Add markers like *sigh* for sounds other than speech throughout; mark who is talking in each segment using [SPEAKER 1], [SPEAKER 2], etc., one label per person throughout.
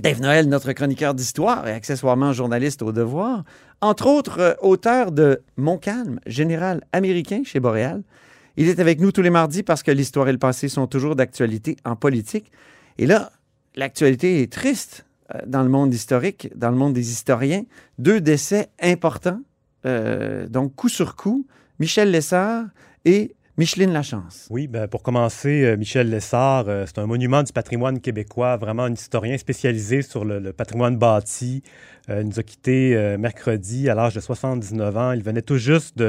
[SPEAKER 1] Dave Noël, notre chroniqueur d'histoire et accessoirement journaliste au devoir, entre autres euh, auteur de Montcalm, général américain chez Boréal. Il est avec nous tous les mardis parce que l'histoire et le passé sont toujours d'actualité en politique. Et là, l'actualité est triste euh, dans le monde historique, dans le monde des historiens. Deux décès importants, euh, donc coup sur coup, Michel Lessard et Micheline Lachance.
[SPEAKER 2] Oui, ben pour commencer, euh, Michel Lessard, euh, c'est un monument du patrimoine québécois, vraiment un historien spécialisé sur le, le patrimoine bâti. Euh, il nous a quittés euh, mercredi à l'âge de 79 ans. Il venait tout juste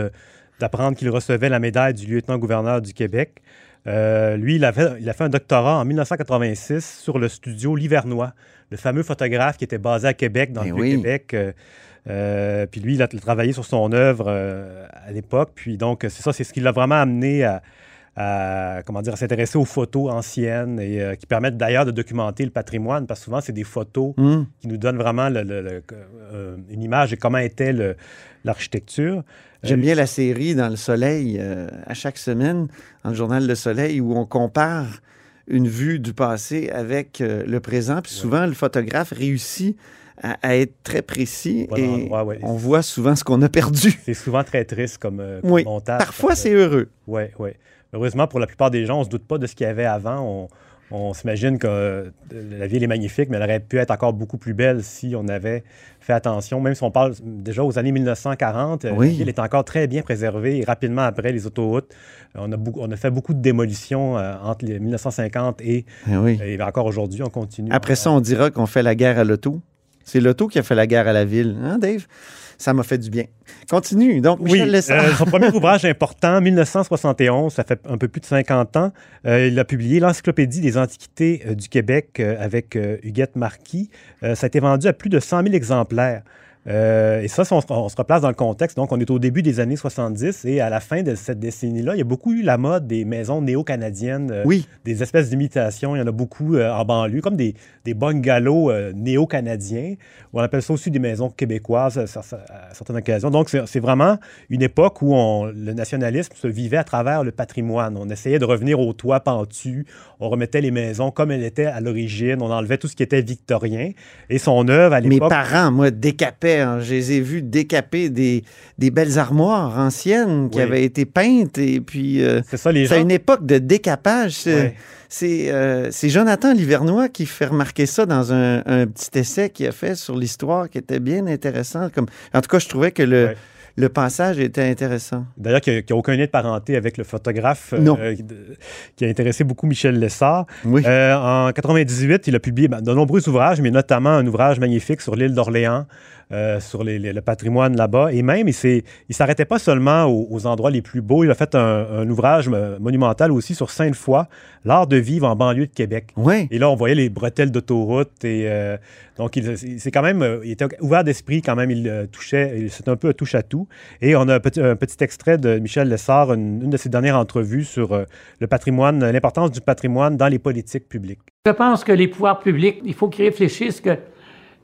[SPEAKER 2] d'apprendre qu'il recevait la médaille du lieutenant-gouverneur du Québec. Euh, lui, il, avait, il a fait un doctorat en 1986 sur le studio Livernois, le fameux photographe qui était basé à Québec, dans
[SPEAKER 1] Eh
[SPEAKER 2] le
[SPEAKER 1] oui.
[SPEAKER 2] Québec. Euh, puis lui, il a travaillé sur son œuvre euh, à l'époque. Puis donc, c'est ça, c'est ce qui l'a vraiment amené à, à, comment dire, à s'intéresser aux photos anciennes et euh, qui permettent d'ailleurs de documenter le patrimoine, parce que souvent, c'est des photos
[SPEAKER 1] Hum.
[SPEAKER 2] qui nous donnent vraiment le- le- le- une image de comment était l'architecture.
[SPEAKER 1] J'aime bien la série dans Le Soleil à chaque semaine, dans le journal Le Soleil, où on compare une vue du passé avec le présent. Puis souvent, le photographe réussit à, à être très précis
[SPEAKER 2] Bon
[SPEAKER 1] et
[SPEAKER 2] endroit, ouais.
[SPEAKER 1] on voit souvent ce qu'on a perdu. *laughs*
[SPEAKER 2] C'est souvent très triste comme, euh, comme
[SPEAKER 1] Oui,
[SPEAKER 2] montage.
[SPEAKER 1] parfois c'est heureux.
[SPEAKER 2] Oui, oui. Heureusement, pour la plupart des gens, on ne se doute pas de ce qu'il y avait avant. On, on s'imagine que euh, la ville est magnifique, mais elle aurait pu être encore beaucoup plus belle si on avait fait attention. Même si on parle déjà aux années 1940, euh,
[SPEAKER 1] Oui.
[SPEAKER 2] la ville est encore très bien préservée. Et rapidement après les autoroutes, on a, beaucoup- on a fait beaucoup de démolitions euh, entre les 1950 et,
[SPEAKER 1] Eh oui.
[SPEAKER 2] et encore aujourd'hui, on continue.
[SPEAKER 1] Après ça, on dira qu'on fait la guerre à l'auto. C'est l'auto qui a fait la guerre à la ville, hein, Dave? Ça m'a fait du bien. Continue. Donc,
[SPEAKER 2] Oui,
[SPEAKER 1] Michel Lessard.
[SPEAKER 2] euh, son premier ouvrage important, 1971, ça fait un peu plus de 50 ans. Euh, il a publié l'Encyclopédie des Antiquités euh, du Québec avec Huguette Marquis. Ça a été vendu à plus de 100 000 exemplaires. Euh, et ça, si on, se- on se replace dans le contexte, donc on est au début des années 70 et à la fin de cette décennie-là, il y a beaucoup eu la mode des maisons néo-canadiennes, euh,
[SPEAKER 1] Oui,
[SPEAKER 2] des espèces d'imitations. Il y en a beaucoup euh, en banlieue, comme des, des bungalows néo-canadiens. On appelle ça aussi des maisons québécoises à, cer- à certaines occasions. Donc, c'est vraiment une époque où on- le nationalisme se vivait à travers le patrimoine. On essayait de revenir au toit pentu. On remettait les maisons comme elles étaient à l'origine. On enlevait tout ce qui était victorien. Et son œuvre, à
[SPEAKER 1] mes
[SPEAKER 2] l'époque...
[SPEAKER 1] parents, moi, décapaient. Hein. Je les ai vus décaper des, des belles armoires anciennes qui
[SPEAKER 2] Oui.
[SPEAKER 1] avaient été peintes. Et puis, euh,
[SPEAKER 2] C'est ça, les
[SPEAKER 1] c'est
[SPEAKER 2] gens...
[SPEAKER 1] une époque de décapage. C'est c'est, euh, c'est Jonathan Livernois qui fait remarquer ça dans un, un petit essai qu'il a fait sur l'histoire qui était bien intéressant. Comme... En tout cas, je trouvais que le, passage était intéressant.
[SPEAKER 2] D'ailleurs, qui n'a aucun lien de parenté avec le photographe euh, qui a intéressé beaucoup Michel Lessard.
[SPEAKER 1] Oui.
[SPEAKER 2] Euh, en 98, il a publié ben, de nombreux ouvrages, mais notamment un ouvrage magnifique sur l'île d'Orléans, euh, sur les- les- le patrimoine là-bas. Et même, il ne s'arrêtait pas seulement aux, aux endroits les plus beaux. Il a fait un, un ouvrage monumental aussi sur Sainte-Foy, l'art de vivre en banlieue de Québec.
[SPEAKER 1] Oui.
[SPEAKER 2] Et là, on voyait les bretelles d'autoroute. Et euh, donc, il, c'est quand même, euh, il était ouvert d'esprit quand même. Il euh, touchait, c'est un peu un touche à tout. Et on a un petit, un petit extrait de Michel Lessard, une, une de ses dernières entrevues sur euh, le patrimoine, l'importance du patrimoine dans les politiques publiques.
[SPEAKER 3] Je pense que les pouvoirs publics, il faut qu'ils réfléchissent que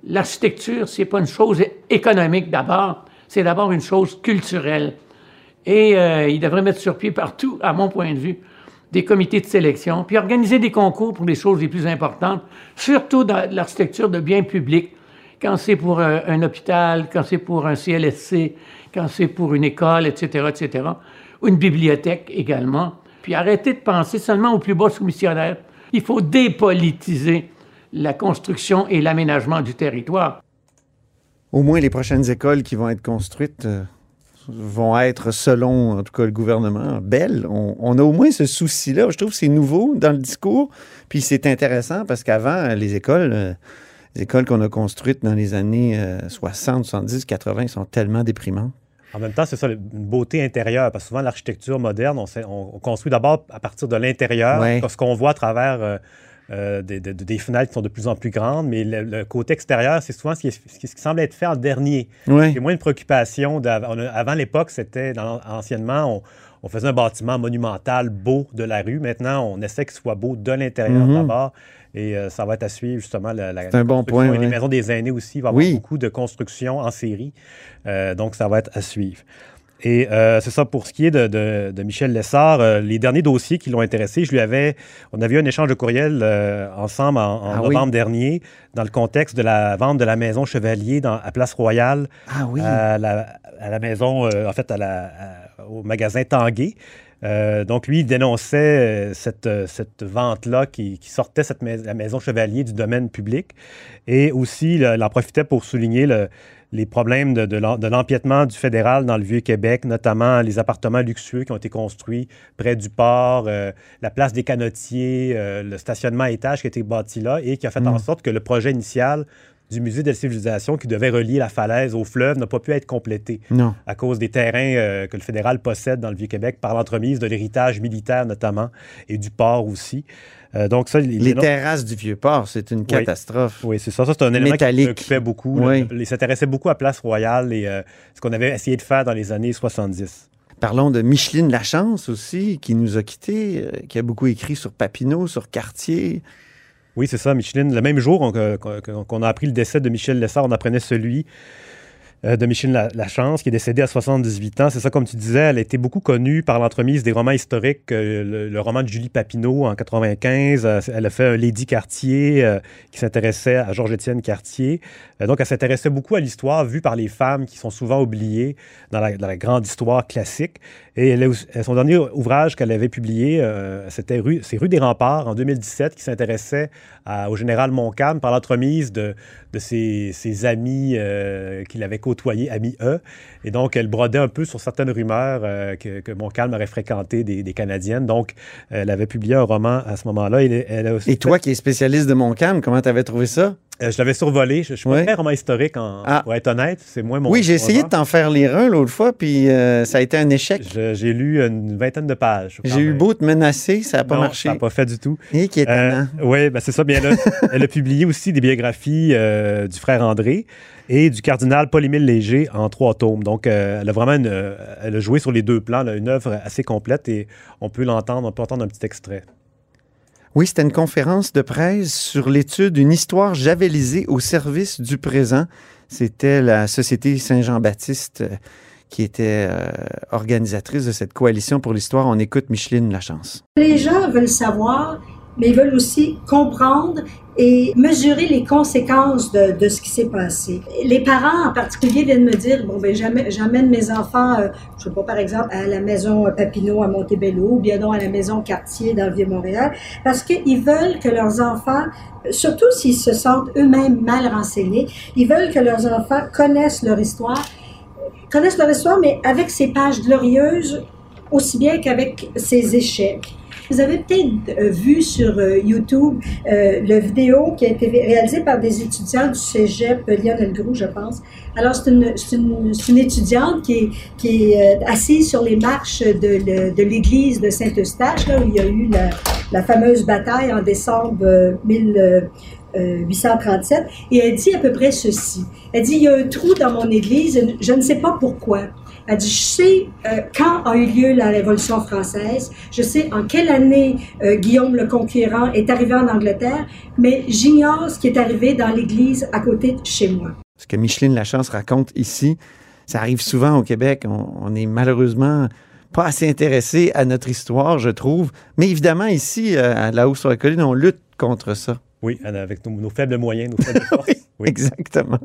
[SPEAKER 3] l'architecture, c'est pas une chose économique d'abord, c'est d'abord une chose culturelle. Et euh, ils devraient mettre sur pied partout, à mon point de vue, des comités de sélection, puis organiser des concours pour les choses les plus importantes, surtout dans l'architecture de biens publics, quand c'est pour un, un hôpital, quand c'est pour un CLSC, quand c'est pour une école, etc., etc., ou une bibliothèque également. Puis arrêter de penser seulement aux plus bas soumissionnaires. Il faut dépolitiser la construction et l'aménagement du territoire.
[SPEAKER 1] Au moins, les prochaines écoles qui vont être construites euh, vont être, selon en tout cas le gouvernement, belles. On, on a au moins ce souci-là. Je trouve que c'est nouveau dans le discours. Puis c'est intéressant parce qu'avant, les écoles, euh, les écoles qu'on a construites dans les années euh, 60, 70, 80 sont tellement déprimantes.
[SPEAKER 2] En même temps, c'est ça, une beauté intérieure, parce que souvent, l'architecture moderne, on, sait- on- on construit d'abord à partir de l'intérieur,
[SPEAKER 1] Ouais.
[SPEAKER 2] parce qu'on voit à travers euh, euh, des, des- des fenêtres qui sont de plus en plus grandes, mais le, le côté extérieur, c'est souvent ce qui, est- ce qui semble être fait en dernier.
[SPEAKER 1] Oui.
[SPEAKER 2] C'est moins une préoccupation. Avant l'époque, c'était anciennement, on, on faisait un bâtiment monumental beau de la rue. Maintenant, on essaie qu'il soit beau de l'intérieur
[SPEAKER 1] Mhm.
[SPEAKER 2] d'abord. Et euh, ça va être à suivre justement la, la
[SPEAKER 1] C'est un bon point,
[SPEAKER 2] Et Les maisons des aînés aussi, il va y avoir
[SPEAKER 1] Oui.
[SPEAKER 2] beaucoup de construction en série. Euh, donc, ça va être à suivre. Et euh, c'est ça pour ce qui est de, de- de Michel Lessard. euh, les derniers dossiers qui l'ont intéressé, je lui avais, on avait eu un échange de courriel euh, ensemble en, en
[SPEAKER 1] Ah oui.
[SPEAKER 2] novembre dernier dans le contexte de la vente de la maison Chevalier dans, à Place Royale
[SPEAKER 1] Ah oui.
[SPEAKER 2] à, la, à la maison, euh, en fait, à la- à- au magasin Tanguay. Euh, donc, lui, il dénonçait euh, cette, euh, cette vente-là qui, qui sortait cette mais- la maison Chevalier du domaine public. Et aussi, là, il en profitait pour souligner le- les problèmes de, de l'em- de l'empiètement du fédéral dans le Vieux-Québec, notamment les appartements luxueux qui ont été construits près du port, euh, la place des canotiers, euh, le stationnement à étage qui a été bâti là et qui a fait en sorte que le projet initial du musée de la civilisation qui devait relier la falaise au fleuve n'a pas pu être complété
[SPEAKER 1] Non.
[SPEAKER 2] à cause des terrains euh, que le fédéral possède dans le Vieux-Québec par l'entremise de l'héritage militaire notamment et du port aussi. Euh, donc ça,
[SPEAKER 1] Les
[SPEAKER 2] dénonce-
[SPEAKER 1] terrasses du Vieux-Port, c'est une catastrophe.
[SPEAKER 2] oui, c'est ça. Ça, c'est un élément
[SPEAKER 1] Métallique.
[SPEAKER 2] qui préoccupait beaucoup.
[SPEAKER 1] Oui.
[SPEAKER 2] Il s'intéressait beaucoup à Place Royale et euh, ce qu'on avait essayé de faire dans les années 70.
[SPEAKER 1] Parlons de Micheline Lachance aussi, qui nous a quittés, qui a beaucoup écrit sur Papineau, sur Cartier.
[SPEAKER 2] Oui, c'est ça, Micheline. Le même jour qu'on qu'on a appris le décès de Michel Lessard, on apprenait celui euh, de Micheline La- Lachance, qui est décédée à 78 ans. C'est ça, comme tu disais, elle a été beaucoup connue par l'entremise des romans historiques. euh, le, roman de Julie Papineau en 95, euh, elle a fait un Lady Cartier qui s'intéressait à Georges-Étienne Cartier. Donc, elle s'intéressait beaucoup à l'histoire vue par les femmes qui sont souvent oubliées dans la, grande histoire classique. Et son dernier ouvrage qu'elle avait publié, c'était rue, c'est Rue des Remparts en 2017, qui s'intéressait au général Montcalm par l'entremise de, ses, ses amis qu'il avait côtoyés, amis E. Et donc, elle brodait un peu sur certaines rumeurs euh, que, que Montcalm aurait fréquenté des, des Canadiennes. Donc, elle avait publié un roman à ce moment-là. Elle, elle a aussi
[SPEAKER 1] Et toi qui es spécialiste de Montcalm, comment t'avais trouvé ça?
[SPEAKER 2] Euh, je l'avais survolé. Je, je suis
[SPEAKER 1] Ouais.
[SPEAKER 2] pas très roman historique, en,
[SPEAKER 1] Ah.
[SPEAKER 2] pour être honnête. C'est moins mon
[SPEAKER 1] oui, j'ai essayé de t'en faire lire un l'autre fois, puis euh, ça a été un échec.
[SPEAKER 2] J'ai lu une vingtaine de pages.
[SPEAKER 1] J'ai eu beau te menacer, ça n'a pas
[SPEAKER 2] Non,
[SPEAKER 1] marché.
[SPEAKER 2] Ça n'a pas fait du tout.
[SPEAKER 1] Et qui est étonnant.
[SPEAKER 2] oui, ben c'est ça. Bien, elle, a, *laughs* elle a publié aussi des biographies euh, du frère André et du cardinal Paul-Émile Léger en trois tomes. Donc, euh, elle a vraiment une, euh, elle a joué sur les deux plans, là, une œuvre assez complète et on peut l'entendre, on peut entendre un petit extrait.
[SPEAKER 1] Oui, c'était une conférence de presse sur l'étude d'une histoire javelisée au service du présent. C'était la Société Saint-Jean-Baptiste euh, qui était euh, organisatrice de cette coalition pour l'histoire. On écoute Micheline Lachance.
[SPEAKER 4] Les gens veulent savoir, mais ils veulent aussi comprendre et mesurer les conséquences de, ce qui s'est passé. Les parents en particulier viennent me dire, bon, ben j'amène mes enfants, euh, je sais pas, par exemple, à la maison Papineau à Montebello, ou bien non à la maison Cartier dans le Vieux-Montréal, parce qu'ils veulent que leurs enfants, surtout s'ils se sentent eux-mêmes mal renseignés, ils veulent que leurs enfants connaissent leur histoire, connaissent leur histoire, mais avec ses pages glorieuses, aussi bien qu'avec ses échecs. Vous avez peut-être euh, vu sur euh, YouTube euh, le vidéo qui a été réalisé par des étudiants du cégep Lionel Groux, je pense. Alors, c'est une, une, une étudiante qui est, qui est euh, assise sur les marches de, de l'église de Saint-Eustache, là où il y a eu la, la fameuse bataille en décembre euh, 1837. Et elle dit à peu près ceci. Elle dit, il y a un trou dans mon église, je ne sais pas pourquoi. Elle dit, je sais euh, quand a eu lieu la Révolution française, je sais en quelle année euh, Guillaume le Conquérant est arrivé en Angleterre, mais j'ignore ce qui est arrivé dans l'église à côté de chez moi.
[SPEAKER 1] Ce que Micheline Lachance raconte ici, ça arrive souvent au Québec. On, on est malheureusement pas assez intéressé à notre histoire, je trouve. Mais évidemment, ici, euh, à la hausse sur la colline, on lutte contre ça.
[SPEAKER 2] Oui, avec nos, nos faibles moyens, nos faibles forces. *laughs* Oui.
[SPEAKER 1] Exactement.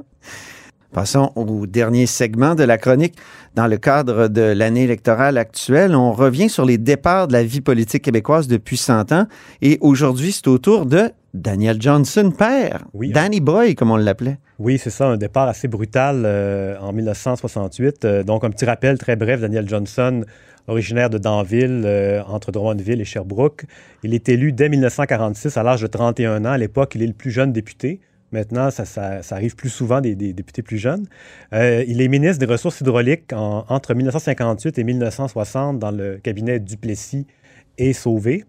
[SPEAKER 1] Passons au dernier segment de la chronique. Dans le cadre de l'année électorale actuelle, on revient sur les départs de la vie politique québécoise depuis 100 ans. Et aujourd'hui, c'est au tour de Daniel Johnson, père.
[SPEAKER 2] Oui.
[SPEAKER 1] Danny Boy, comme on l'appelait.
[SPEAKER 2] Oui, c'est ça, un départ assez brutal euh, en 1968. Euh, donc, un petit rappel très bref, Daniel Johnson, originaire de Danville, euh, entre Drummondville et Sherbrooke. Il est élu dès 1946 à l'âge de 31 ans. À l'époque, il est le plus jeune député. Maintenant, ça, arrive plus souvent des, députés plus jeunes. Euh, il est ministre des Ressources hydrauliques en- entre 1958 et 1960 dans le cabinet Duplessis et Sauvé.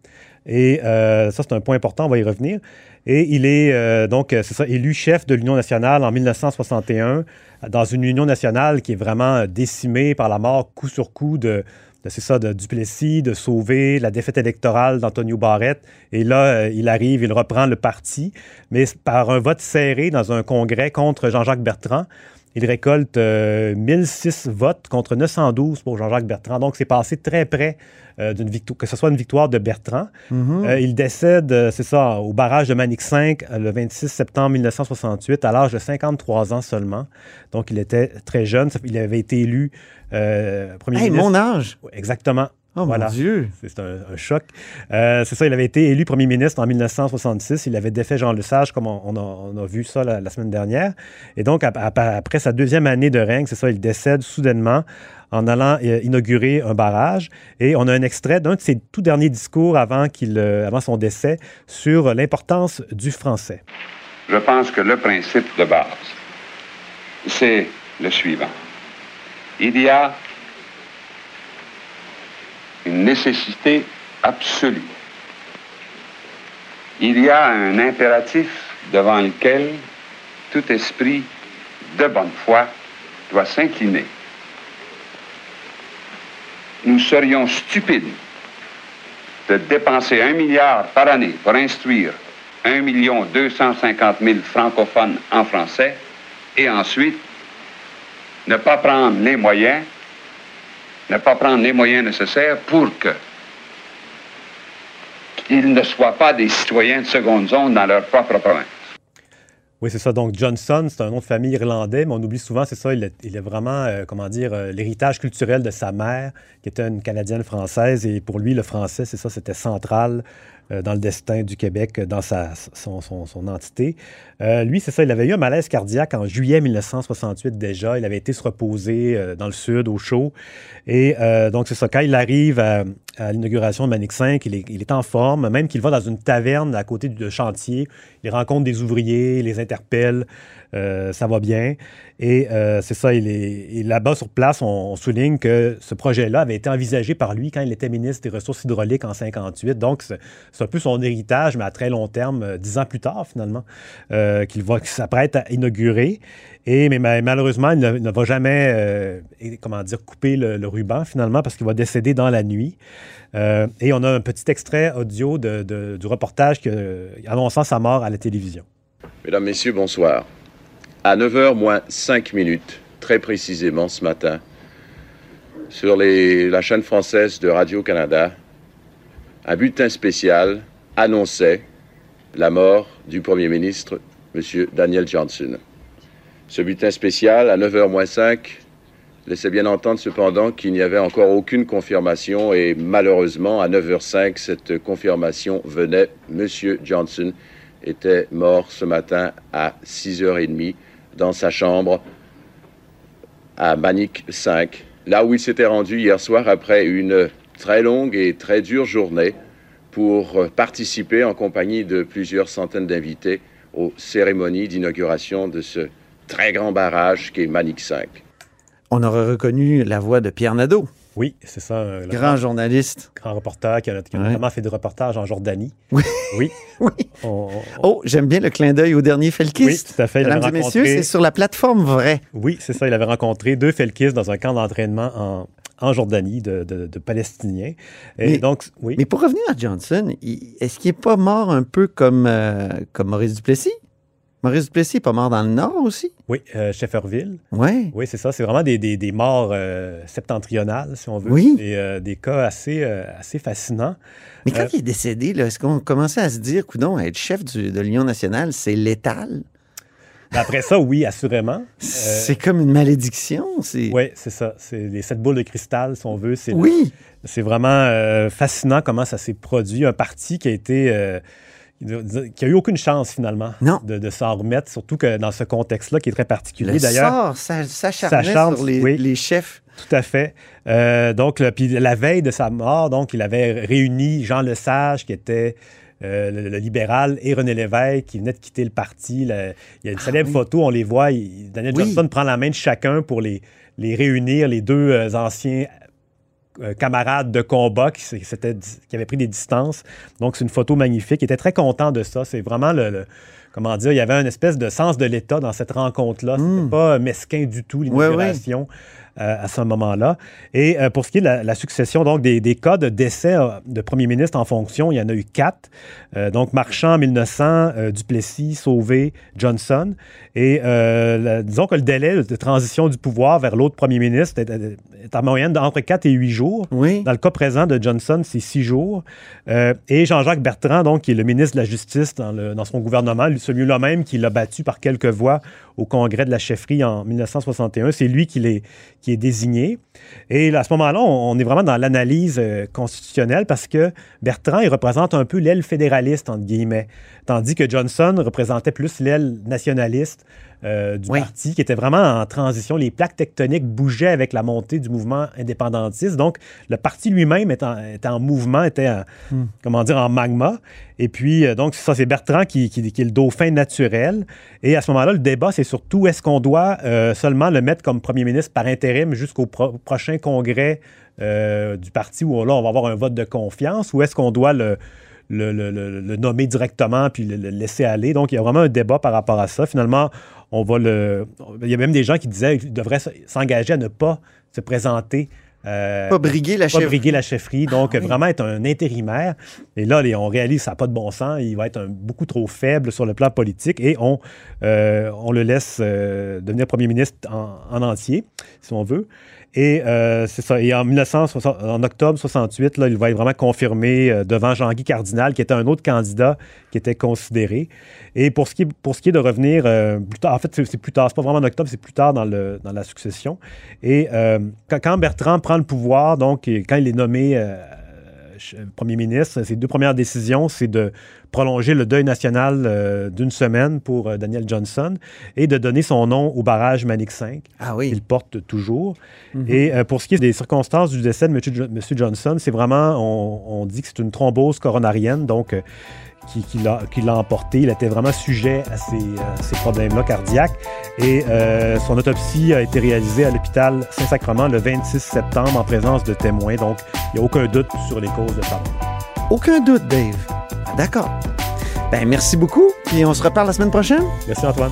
[SPEAKER 2] Et ça, c'est un point important, on va y revenir. Et il est donc, c'est ça, élu chef de l'Union nationale en 1961, dans une Union nationale qui est vraiment décimée par la mort coup sur coup de, c'est ça, de Duplessis, de sauver la défaite électorale d'Antonio Barrett. Et là, euh, il arrive, il reprend le parti, mais par un vote serré dans un congrès contre Jean-Jacques Bertrand. Il récolte 1006 euh, votes contre 912 pour Jean-Jacques Bertrand. Donc, c'est passé très près euh, d'une victoire, que ce soit une victoire de Bertrand. Mm-hmm. il décède, c'est ça, au barrage de Manic 5 le 26 septembre 1968, à l'âge de 53 ans seulement. Donc, il était très jeune. Il avait été élu
[SPEAKER 1] euh, premier hey, mon âge!
[SPEAKER 2] Exactement.
[SPEAKER 1] Oh mon Dieu!
[SPEAKER 2] C'est un, choc. Euh, c'est ça, il avait été élu premier ministre en 1966. Il avait défait Jean Lesage, comme on, a, vu ça la, semaine dernière. Et donc, après sa deuxième année de règne, c'est ça, il décède soudainement en allant euh, inaugurer un barrage. Et on a un extrait d'un de ses tout derniers discours avant, qu'il, avant son décès sur l'importance du français.
[SPEAKER 5] Je pense que le principe de base, c'est le suivant il y a une nécessité absolue. Il y a un impératif devant lequel tout esprit de bonne foi doit s'incliner. Nous serions stupides de dépenser un milliard par année pour instruire un million deux cent cinquante mille francophones en français et ensuite ne pas prendre les moyens, ne pas prendre les moyens nécessaires pour que ils ne soient pas des citoyens de seconde zone dans leur propre province.
[SPEAKER 2] Oui, c'est ça. Donc, Johnson, c'est un nom de famille irlandais, mais on oublie souvent, c'est ça, il est, vraiment, euh, comment dire, euh, l'héritage culturel de sa mère, qui était une Canadienne française. Et pour lui, le français, c'est ça, c'était central dans le destin du Québec, dans sa, son, son, entité. Euh, lui, c'est ça, il avait eu un malaise cardiaque en juillet 1968 déjà. Il avait été se reposer euh, dans le sud, au chaud. Et donc, c'est ça, quand il arrive à, l'inauguration de Manic 5, il est, il est, en forme, même qu'il va dans une taverne à côté du chantier. Il rencontre des ouvriers, les interpelle. Euh, ça va bien. Et euh, c'est ça, il est là-bas sur place, on, souligne que ce projet-là avait été envisagé par lui quand il était ministre des Ressources hydrauliques en 58. Donc, c'est un peu son héritage, mais à très long terme, euh, dix ans plus tard, finalement, qu'il va s'apprête à inaugurer. Et, mais, malheureusement, il ne, va jamais, comment dire, couper le, ruban, finalement, parce qu'il va décéder dans la nuit. et on a un petit extrait audio du reportage qui, annonçant sa mort à la télévision.
[SPEAKER 6] Mesdames, Messieurs, bonsoir à 9h moins 5 minutes, très précisément ce matin, sur la chaîne française de Radio-Canada, un bulletin spécial annonçait la mort du Premier ministre, M. Daniel Johnson. Ce bulletin spécial, à 9h moins 5, laissait bien entendre cependant qu'il n'y avait encore aucune confirmation et malheureusement, à 9h05, cette confirmation venait. M. Johnson était mort ce matin à 6h30 dans sa chambre à Manic 5, là où il s'était rendu hier soir après une très longue et très dure journée pour participer en compagnie de plusieurs centaines d'invités aux cérémonies d'inauguration de ce très grand barrage qui est Manic 5.
[SPEAKER 1] On aurait reconnu la voix de Pierre Nadeau.
[SPEAKER 2] Oui, c'est ça.
[SPEAKER 1] grand, journaliste.
[SPEAKER 2] Grand reporter qui a, notamment fait des reportages en Jordanie.
[SPEAKER 1] Oui. Oui. *laughs* Oh, j'aime bien le clin d'œil au dernier Felkis.
[SPEAKER 2] Oui, tout à fait.
[SPEAKER 1] Mesdames et messieurs, c'est sur la plateforme vraie.
[SPEAKER 2] Oui, c'est ça. Il avait rencontré deux Felkis dans un camp d'entraînement en, en Jordanie de, Palestiniens. Et
[SPEAKER 1] mais,
[SPEAKER 2] donc, oui.
[SPEAKER 1] Mais pour revenir à Johnson, est-ce qu'il n'est pas mort un peu comme, euh, comme Maurice Duplessis? Maurice Duplessis pas mort dans le Nord aussi?
[SPEAKER 2] Oui, euh, Shefferville.
[SPEAKER 1] Oui.
[SPEAKER 2] Oui, c'est ça. C'est vraiment des, des, morts euh, septentrionales, si on veut.
[SPEAKER 1] Oui.
[SPEAKER 2] Et, euh, des cas assez, assez fascinants.
[SPEAKER 1] Mais quand il est décédé, est-ce qu'on commençait à se dire, coudon, être chef de l'Union nationale, c'est létal?
[SPEAKER 2] Après ça, oui, assurément.
[SPEAKER 1] c'est comme une malédiction.
[SPEAKER 2] Oui, c'est ça. C'est les sept boules de cristal, si on veut.
[SPEAKER 1] Oui.
[SPEAKER 2] C'est vraiment fascinant comment ça s'est produit. Un parti qui a été qui a eu aucune chance finalement de, s'en remettre, surtout que dans ce contexte-là qui est très particulier d'ailleurs.
[SPEAKER 1] ça, ça sur les, les, chefs.
[SPEAKER 2] Tout à fait. Euh, donc, puis la veille de sa mort, donc, il avait réuni Jean Lesage, qui était euh, le, libéral, et René Lévesque, qui venait de quitter le parti. il y a une ah célèbre photo, on les voit. Daniel Johnson prend la main de chacun pour les, les réunir, les deux euh, anciens euh, camarade de combat qui, qui avait pris des distances. Donc, c'est une photo magnifique. Il était très content de ça. C'est vraiment le, le- comment dire, il y avait une espèce de sens de l'État dans cette rencontre-là. C'était pas mesquin du tout, l'inauguration. euh, à ce moment-là. Et euh, pour ce qui est de la, la succession donc des, des cas de décès euh, de premiers ministres en fonction, il y en a eu quatre. Donc Marchand en 1900, euh, Duplessis, Sauvé, Johnson. Et la- disons que le délai de transition du pouvoir vers l'autre premier ministre est, en moyenne d'entre 4 et 8 jours.
[SPEAKER 1] Oui.
[SPEAKER 2] Dans le cas présent de Johnson, c'est 6 jours. Et Jean-Jacques Bertrand, donc, qui est le ministre de la Justice dans, le- dans son gouvernement, lui- celui-là même qui l'a battu par quelques voix au congrès de la chefferie en 1961, c'est lui qui, l'est- qui est désigné. Et à ce moment-là, on, on est vraiment dans l'analyse euh, constitutionnelle parce que Bertrand, il représente un peu l'aile fédéraliste, entre guillemets, tandis que Johnson représentait plus l'aile nationaliste euh, du
[SPEAKER 1] Oui.
[SPEAKER 2] parti, qui était vraiment en transition. Les plaques tectoniques bougeaient avec la montée du mouvement indépendantiste. Donc, le parti lui-même était, en- était en mouvement, était, en, comment dire, en magma. Et puis, euh, donc, ça, c'est Bertrand qui, qui- qui est le dauphin naturel. Et à ce moment-là, le débat, c'est surtout est-ce qu'on doit euh, seulement le mettre comme premier ministre par intérim jusqu'au pro- prochain congrès du parti où là, on va avoir un vote de confiance ou est-ce qu'on doit le, le, le- nommer directement puis le laisser aller? Donc, il y a vraiment un débat par rapport à ça. Finalement, on va le. Il y a même des gens qui disaient qu'il devrait s'engager à ne pas se présenter. euh,
[SPEAKER 1] Pas briguer la
[SPEAKER 2] pas
[SPEAKER 1] chefferie.
[SPEAKER 2] briguer la chefferie. Donc,
[SPEAKER 1] Ah oui.
[SPEAKER 2] vraiment être un intérimaire. Et là, les- on réalise que ça n'a pas de bon sens. Il va être un- beaucoup trop faible sur le plan politique et on, euh, on le laisse euh, devenir premier ministre en, en entier, si on veut. Et euh, c'est ça. Et en, 1960 en octobre 68, là, il va être vraiment confirmé euh, devant Jean-Guy Cardinal, qui était un autre candidat qui était considéré. Et pour ce qui est, de revenir euh, plus tard, en fait, c'est plus tard, c'est pas vraiment en octobre, c'est plus tard dans, la succession. Et quand, quand Bertrand prend le pouvoir, donc, quand il est nommé premier ministre, ses deux premières décisions, c'est de prolonger le deuil national euh, d'une semaine pour euh, Daniel Johnson et de donner son nom au barrage Manic 5
[SPEAKER 1] Ah oui.
[SPEAKER 2] qu'il porte toujours. Et euh, pour ce qui est des circonstances du décès de M. Jo- M. Johnson, c'est vraiment, on, on dit que c'est une thrombose coronarienne, donc euh, qui, qui l'a emporté. Il était vraiment sujet à ces, euh, ces problèmes-là cardiaques. Et euh, son autopsie a été réalisée à l'hôpital Saint-Sacrement le 26 septembre en présence de témoins. Donc, il n'y a aucun doute sur les causes de sa mort.
[SPEAKER 1] Aucun doute, Dave. D'accord. Ben, merci beaucoup, puis on se reparle la semaine prochaine.
[SPEAKER 2] Merci Antoine.